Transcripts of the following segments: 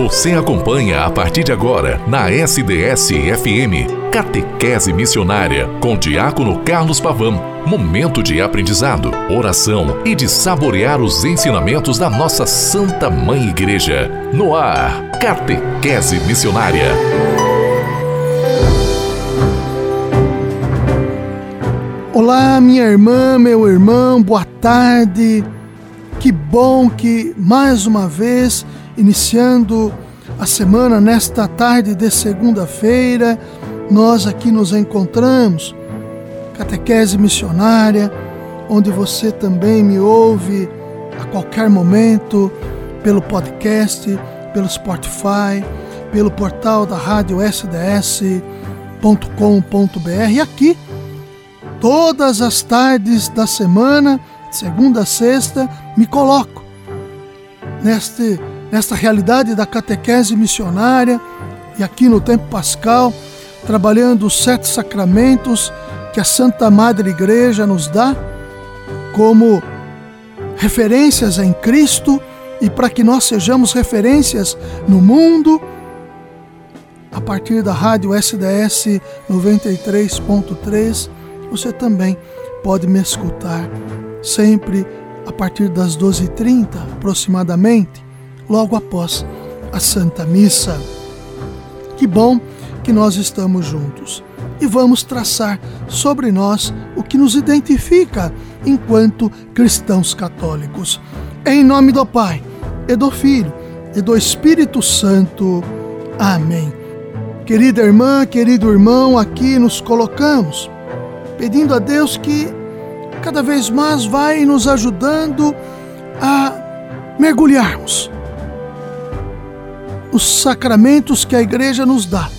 Você acompanha a partir de agora na SDS-FM Catequese Missionária com Diácono Carlos Pavão. Momento de aprendizado, oração e de saborear os ensinamentos da nossa Santa Mãe Igreja. No ar, Catequese Missionária. Olá, minha irmã, meu irmão, boa tarde. Que bom que mais uma vez, iniciando a semana nesta tarde de segunda-feira, nós aqui nos encontramos. Catequese missionária, onde você também me ouve a qualquer momento pelo podcast, pelo Spotify, pelo portal da rádio sds.com.br e aqui todas as tardes da semana, segunda a sexta, me coloco neste, nesta realidade da catequese missionária e aqui no tempo pascal, trabalhando os sete sacramentos que a Santa Madre Igreja nos dá como referências em Cristo e para que nós sejamos referências no mundo, a partir da rádio SDS 93.3 você também pode me escutar sempre a partir das 12h30 aproximadamente, logo após a Santa Missa. Que bom que nós estamos juntos e vamos traçar sobre nós o que nos identifica enquanto cristãos católicos. Em nome do Pai, e do Filho, e do Espírito Santo. Amém. Querida irmã, querido irmão, aqui nos colocamos pedindo a Deus que cada vez mais vai nos ajudando a mergulharmos os sacramentos que a igreja nos dá,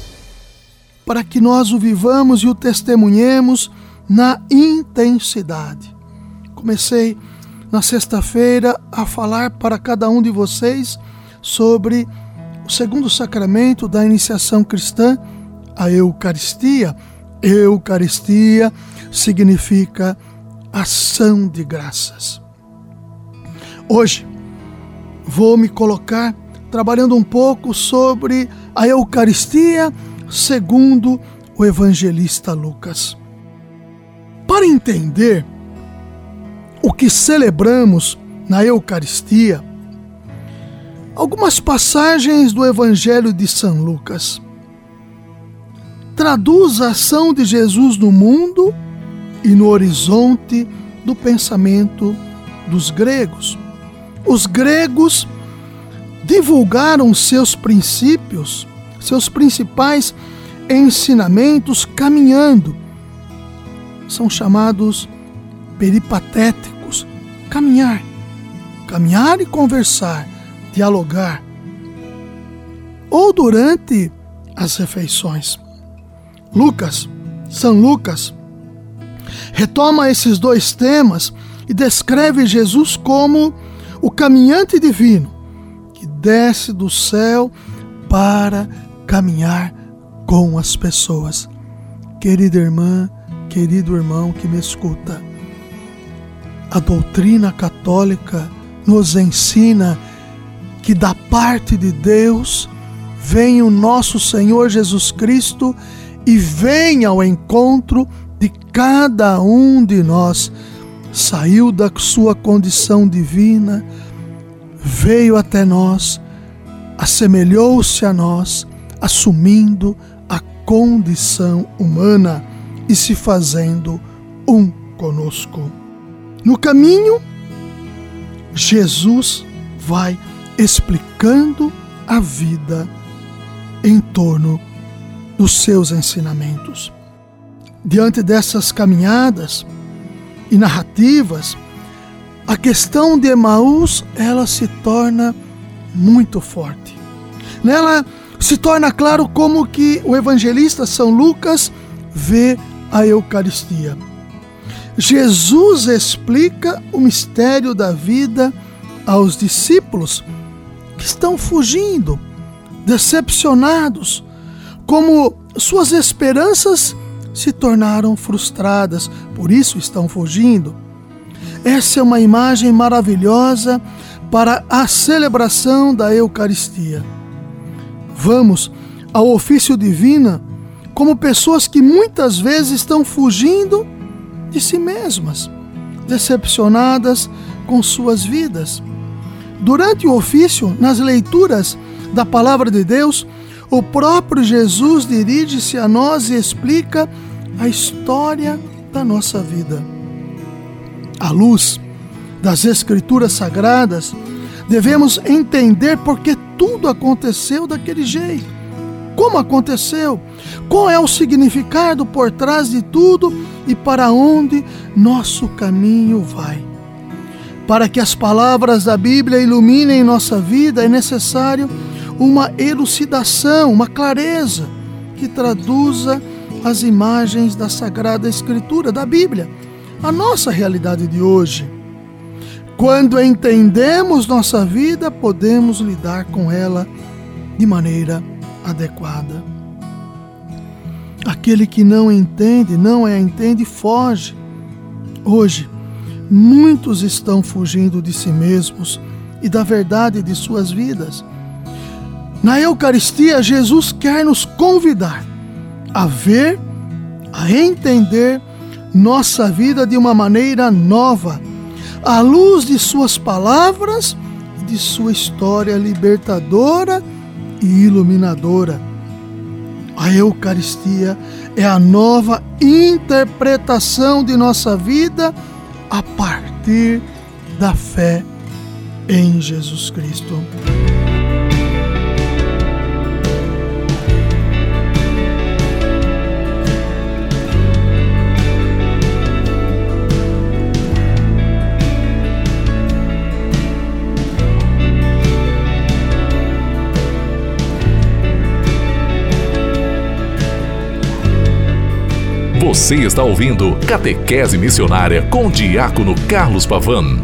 para que nós o vivamos e o testemunhemos na intensidade. Comecei na sexta-feira a falar para cada um de vocês sobre o segundo sacramento da iniciação cristã, a Eucaristia. Eucaristia significa ação de graças. Hoje vou me colocar trabalhando um pouco sobre a Eucaristia segundo o evangelista Lucas. Para entender o que celebramos na Eucaristia, algumas passagens do Evangelho de São Lucas traduz a ação de Jesus no mundo e no horizonte do pensamento dos gregos. Os gregos divulgaram seus princípios, seus principais ensinamentos caminhando. São chamados peripatéticos, caminhar, caminhar e conversar, dialogar. Ou durante as refeições. Lucas, São Lucas, retoma esses dois temas e descreve Jesus como o caminhante divino desce do céu para caminhar com as pessoas. Querida irmã, querido irmão que me escuta, a doutrina católica nos ensina que da parte de Deus vem o nosso Senhor Jesus Cristo e vem ao encontro de cada um de nós. Saiu da sua condição divina, veio até nós, assemelhou-se a nós, assumindo a condição humana e se fazendo um conosco. No caminho, Jesus vai explicando a vida em torno dos seus ensinamentos. Diante dessas caminhadas e narrativas, a questão de Emaús ela se torna muito forte. Nela se torna claro como que o evangelista São Lucas vê a Eucaristia. Jesus explica o mistério da vida aos discípulos que estão fugindo, decepcionados, como suas esperanças se tornaram frustradas, por isso estão fugindo. Essa é uma imagem maravilhosa para a celebração da Eucaristia. Vamos ao ofício divino como pessoas que muitas vezes estão fugindo de si mesmas, decepcionadas com suas vidas. Durante o ofício, nas leituras da palavra de Deus, o próprio Jesus dirige-se a nós e explica a história da nossa vida. À luz das Escrituras Sagradas, devemos entender por que tudo aconteceu daquele jeito. Como aconteceu? Qual é o significado por trás de tudo e para onde nosso caminho vai? Para que as palavras da Bíblia iluminem nossa vida, é necessário uma elucidação, uma clareza que traduza as imagens da Sagrada Escritura, da Bíblia, a nossa realidade de hoje. Quando entendemos nossa vida, podemos lidar com ela de maneira adequada. Aquele que não entende, não a entende, foge. Hoje, muitos estão fugindo de si mesmos e da verdade de suas vidas. Na Eucaristia, Jesus quer nos convidar a ver, a entender nossa vida de uma maneira nova, à luz de Suas palavras e de Sua história libertadora e iluminadora. A Eucaristia é a nova interpretação de nossa vida a partir da fé em Jesus Cristo. Você está ouvindo Catequese Missionária com Diácono Carlos Pavan.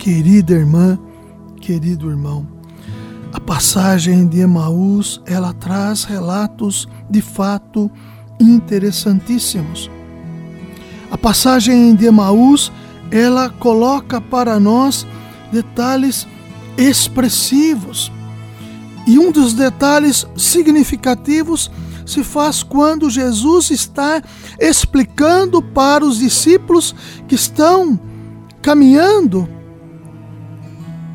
Querida irmã, querido irmão. A passagem de Emaús, ela traz relatos de fato interessantíssimos. A passagem de Emaús, ela coloca para nós detalhes expressivos. E um dos detalhes significativos se faz quando Jesus está explicando para os discípulos que estão caminhando.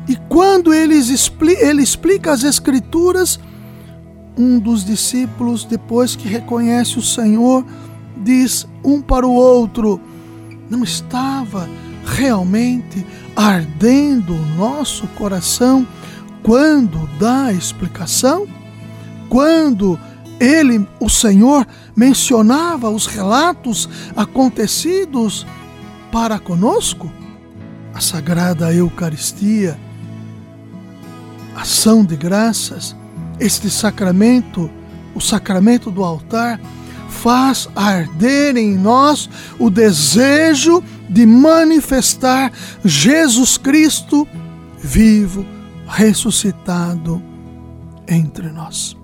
E quando eles ele explica as Escrituras, um dos discípulos, depois que reconhece o Senhor, diz um para o outro: Não estava realmente ardendo o nosso coração quando dá a explicação? Quando ele, o Senhor, mencionava os relatos acontecidos para conosco? A Sagrada Eucaristia, ação de graças, este sacramento, o sacramento do altar, faz arder em nós o desejo de manifestar Jesus Cristo vivo, ressuscitado entre nós.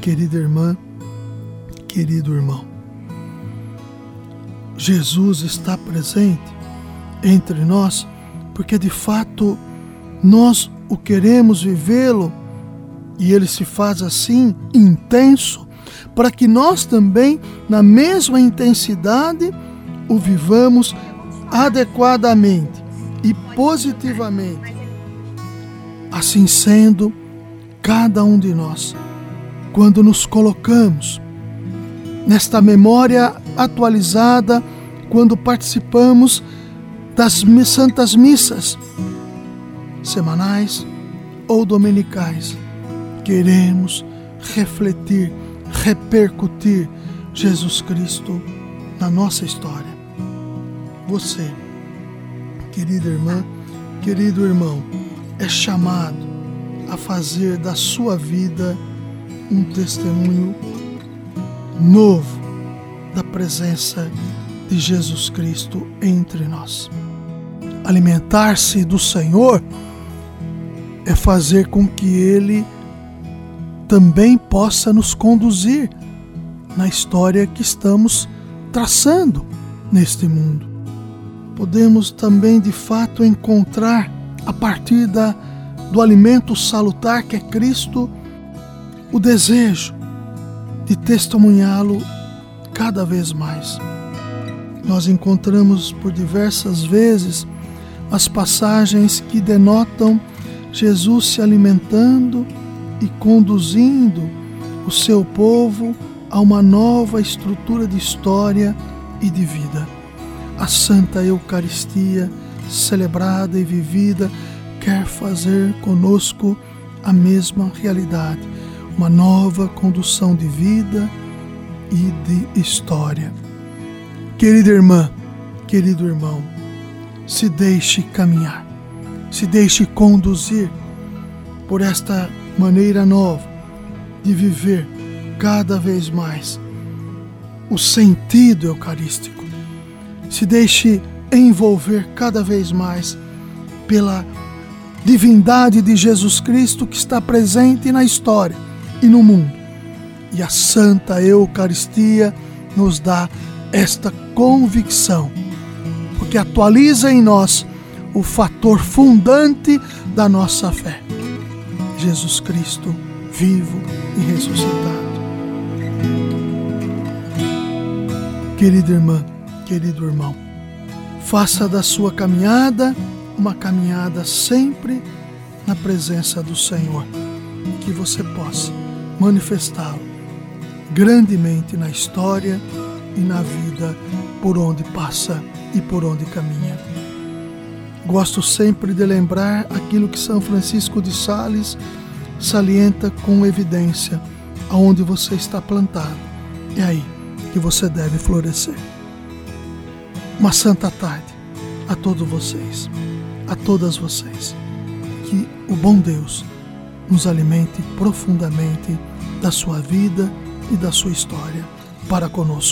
Querida irmã, querido irmão, Jesus está presente entre nós porque de fato nós o queremos vivê-lo e ele se faz assim intenso para que nós também, na mesma intensidade, o vivamos adequadamente e positivamente. Assim sendo, cada um de nós, quando nos colocamos nesta memória atualizada, quando participamos das santas missas semanais ou dominicais, queremos refletir, repercutir Jesus Cristo na nossa história. Você, querida irmã, querido irmão, é chamado a fazer da sua vida um testemunho novo da presença de Jesus Cristo entre nós. Alimentar-se do Senhor é fazer com que Ele também possa nos conduzir na história que estamos traçando neste mundo. Podemos também, de fato, encontrar, a partir da, do alimento salutar que é Cristo, o desejo de testemunhá-lo cada vez mais. Nós encontramos por diversas vezes as passagens que denotam Jesus se alimentando e conduzindo o seu povo a uma nova estrutura de história e de vida. A Santa Eucaristia, celebrada e vivida, quer fazer conosco a mesma realidade, uma nova condução de vida e de história. Querida irmã, querido irmão, se deixe caminhar, se deixe conduzir por esta maneira nova de viver cada vez mais o sentido eucarístico. Se deixe envolver cada vez mais pela divindade de Jesus Cristo que está presente na história e no mundo. E a Santa Eucaristia nos dá esta convicção, porque atualiza em nós o fator fundante da nossa fé. Jesus Cristo vivo e ressuscitado. Querida irmã, querido irmão, faça da sua caminhada uma caminhada sempre na presença do Senhor, que você possa manifestá-lo grandemente na história e na vida por onde passa e por onde caminha. Gosto sempre de lembrar aquilo que São Francisco de Sales salienta com evidência aonde você está plantado. É aí que você deve florescer. Uma santa tarde a todos vocês, a todas vocês. Que o bom Deus nos alimente profundamente da sua vida e da sua história para conosco.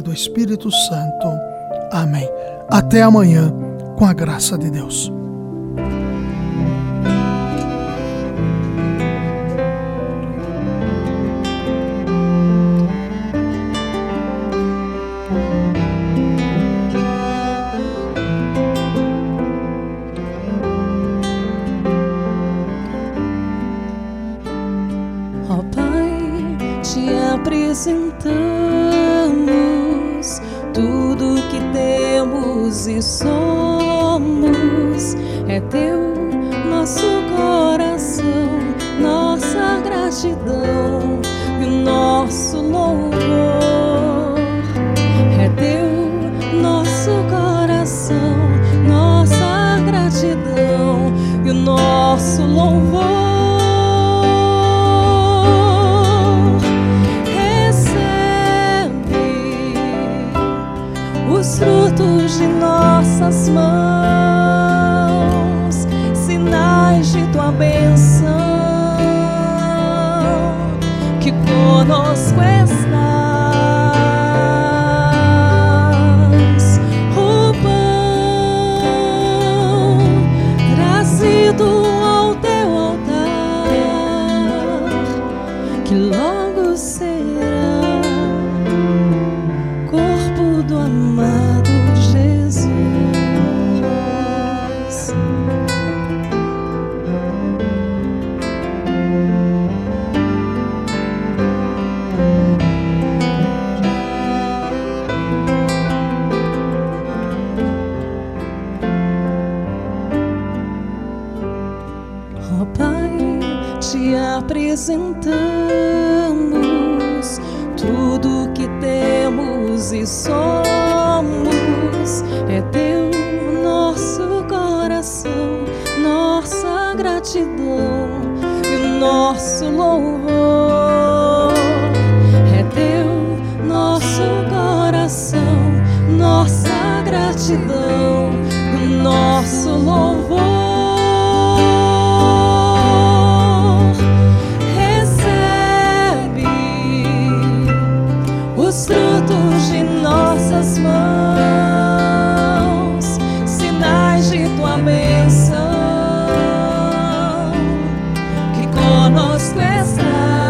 e do Espírito Santo. Amém. Até amanhã, com a graça de Deus. É teu nosso coração, nossa gratidão e o nosso louvor. É teu nosso coração, nossa gratidão nosso está.